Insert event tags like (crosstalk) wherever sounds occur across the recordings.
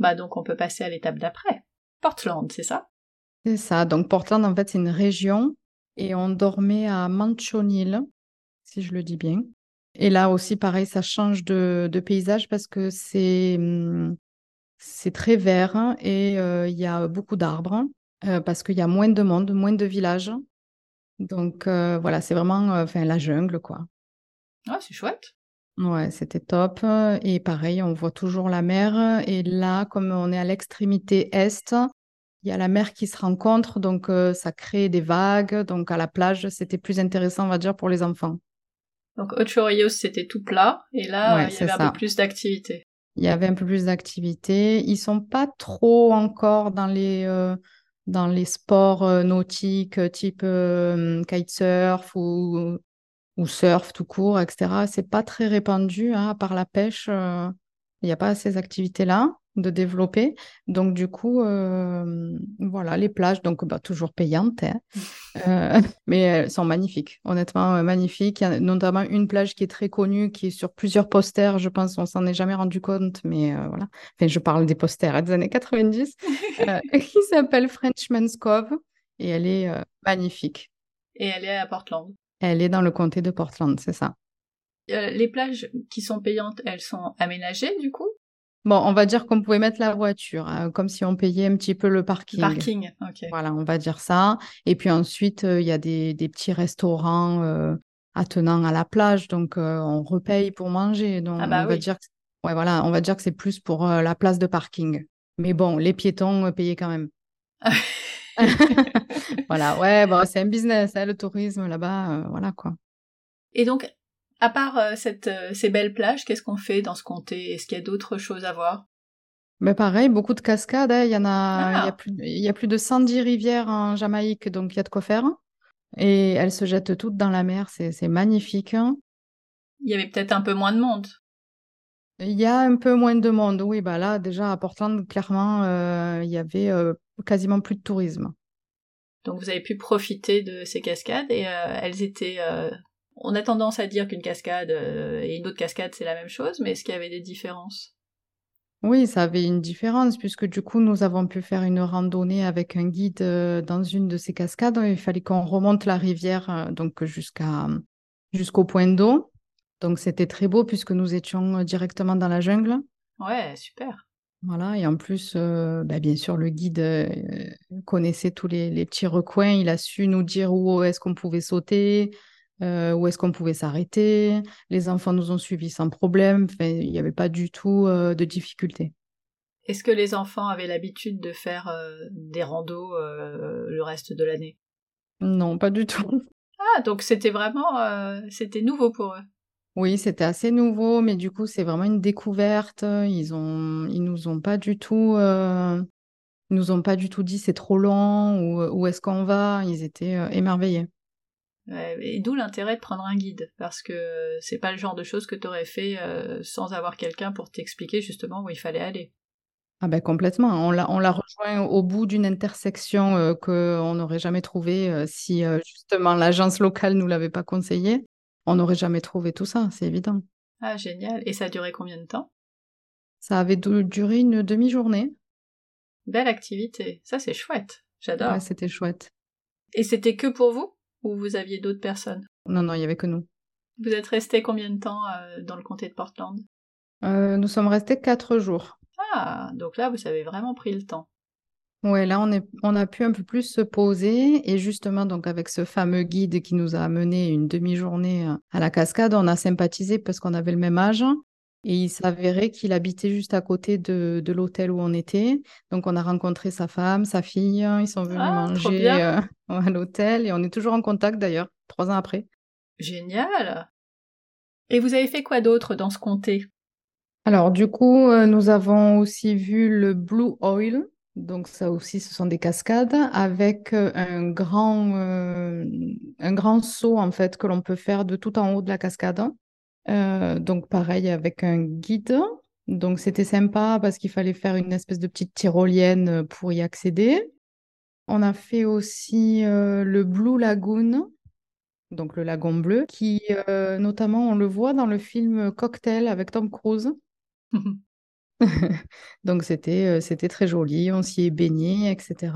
Bah donc on peut passer à l'étape d'après. Portland, c'est ça? C'est ça. Donc Portland, en fait, c'est une région et on dormait à Manchonil, si je le dis bien. Et là aussi, pareil, ça change de, paysage parce que c'est c'est très vert et euh, il y a beaucoup d'arbres euh, parce qu'il y a moins de monde, moins de villages. Donc euh, voilà, c'est vraiment enfin la jungle, quoi. Ah, c'est chouette. Ouais, c'était top. Et pareil, on voit toujours la mer. Et là, comme on est à l'extrémité est, il y a la mer qui se rencontre, donc ça crée des vagues. Donc à la plage, c'était plus intéressant, on va dire, pour les enfants. Donc Ocho Rios, c'était tout plat, et là, il y avait un peu plus d'activité. Il y avait un peu plus d'activité. Ils sont pas trop encore dans les dans les sports nautiques type kitesurf ou ou surf tout court, etc. C'est pas très répandu, hein, à part la pêche. Euh, il n'y a pas ces activités-là de développer. Donc, du coup, euh, voilà, les plages, donc bah, toujours payantes, hein. (laughs) euh, (laughs) mais elles sont magnifiques, honnêtement magnifiques. Il y a notamment une plage qui est très connue, qui est sur plusieurs posters, je pense, on s'en est jamais rendu compte, mais voilà. Enfin, je parle des posters hein, des années 90, (laughs) qui s'appelle Frenchman's Cove, et elle est magnifique. Et elle est à Portland. Elle est dans le comté de Portland, c'est ça. Euh, les plages qui sont payantes, elles sont aménagées du coup? Bon, on va dire qu'on pouvait mettre la voiture, hein, comme si on payait un petit peu le parking. Parking, ok. Voilà, on va dire ça. Et puis ensuite, euh, il y a des, petits restaurants euh, attenant à la plage, donc on repaye pour manger. Donc ah bah on va dire, que... ouais, voilà, on va dire que c'est plus pour la place de parking. Mais bon, les piétons payaient quand même. (laughs) (laughs) voilà, ouais, bon, (laughs) c'est un business, hein, le tourisme là-bas, euh, voilà quoi. Et donc, à part euh, cette, euh, ces belles plages, qu'est-ce qu'on fait dans ce comté? Est-ce qu'il y a d'autres choses à voir? Mais pareil, beaucoup de cascades. Hein. Il y en a, il, y a ah. plus, il y a plus de 110 rivières en Jamaïque, donc il y a de quoi faire. Et elles se jettent toutes dans la mer, c'est magnifique. Hein. Il y avait peut-être un peu moins de monde. Il y a un peu moins de monde, oui. Bah là, déjà à Portland, clairement, il y avait quasiment plus de tourisme. Donc vous avez pu profiter de ces cascades et euh, elles étaient... Euh, on a tendance à dire qu'une cascade euh, et une autre cascade c'est la même chose, mais est-ce qu'il y avait des différences? Oui, ça avait une différence puisque du coup nous avons pu faire une randonnée avec un guide dans une de ces cascades. Il fallait qu'on remonte la rivière donc jusqu'à jusqu'au point d'eau. Donc c'était très beau puisque nous étions directement dans la jungle. Ouais, super. Voilà, et en plus, euh, bah, bien sûr, le guide euh, connaissait tous les, petits recoins. Il a su nous dire où est-ce qu'on pouvait sauter, euh, où est-ce qu'on pouvait s'arrêter. Les enfants nous ont suivis sans problème. il n'y avait pas du tout de difficulté. Est-ce que les enfants avaient l'habitude de faire des randos le reste de l'année? Non, pas du tout. Ah, donc c'était vraiment, c'était nouveau pour eux. Oui, c'était assez nouveau, mais du coup, c'est vraiment une découverte. Ils ont, ils nous ont pas du tout, euh, nous ont pas du tout dit c'est trop long ou où est-ce qu'on va. Ils étaient euh, émerveillés. et d'où l'intérêt de prendre un guide, parce que c'est pas le genre de choses que tu aurais fait euh, sans avoir quelqu'un pour t'expliquer justement où il fallait aller. Ah ben complètement. On l'a, on l'a rejoint au bout d'une intersection qu'on n'aurait jamais trouvée si justement l'agence locale nous l'avait pas conseillé on n'aurait jamais trouvé tout ça, c'est évident. Ah, génial. Et ça a duré combien de temps? Ça avait duré une demi-journée. Belle activité. Ça, c'est chouette. J'adore. Ouais, c'était chouette. Et c'était que pour vous Ou vous aviez d'autres personnes? Non, non, il n'y avait que nous. Vous êtes resté combien de temps euh, dans le comté de Portland? Euh, Nous sommes restés quatre jours. Ah, donc là, vous avez vraiment pris le temps. Ouais, là, on, est, on a pu un peu plus se poser. Et justement, donc, avec ce fameux guide qui nous a amené une demi-journée euh, à la cascade, on a sympathisé parce qu'on avait le même âge. Et il s'avérait qu'il habitait juste à côté de, de l'hôtel où on était. Donc, on a rencontré sa femme, sa fille. Ils sont venus ah, manger euh, (laughs) à l'hôtel. Et on est toujours en contact d'ailleurs, trois ans après. Génial! Et vous avez fait quoi d'autre dans ce comté? Alors, du coup, euh, nous avons aussi vu le Blue Oil. Donc ça aussi, ce sont des cascades avec euh, un grand, euh, un grand saut en fait que l'on peut faire de tout en haut de la cascade. Euh, donc pareil avec un guide. Donc c'était sympa parce qu'il fallait faire une espèce de petite tyrolienne pour y accéder. On a fait aussi le Blue Lagoon, donc le lagon bleu, qui notamment on le voit dans le film Cocktail avec Tom Cruise. (laughs) (laughs) Donc c'était c'était très joli, on s'y est baigné, etc.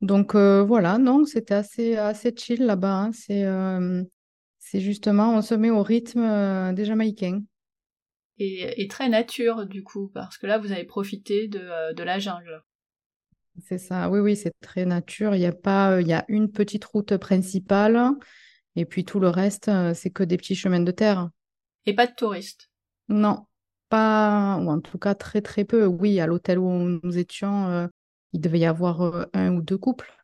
Donc voilà, non, c'était assez, assez chill là-bas. Hein. C'est c'est justement, on se met au rythme des Jamaïcains. Et, très nature du coup, parce que là vous avez profité de, de la jungle. C'est ça, oui, oui, c'est très nature. Il y a pas, il y a une petite route principale et puis tout le reste, c'est que des petits chemins de terre. Et pas de touristes Non, pas, ou en tout cas très très peu. Oui, à l'hôtel où nous étions, il devait y avoir un ou deux couples.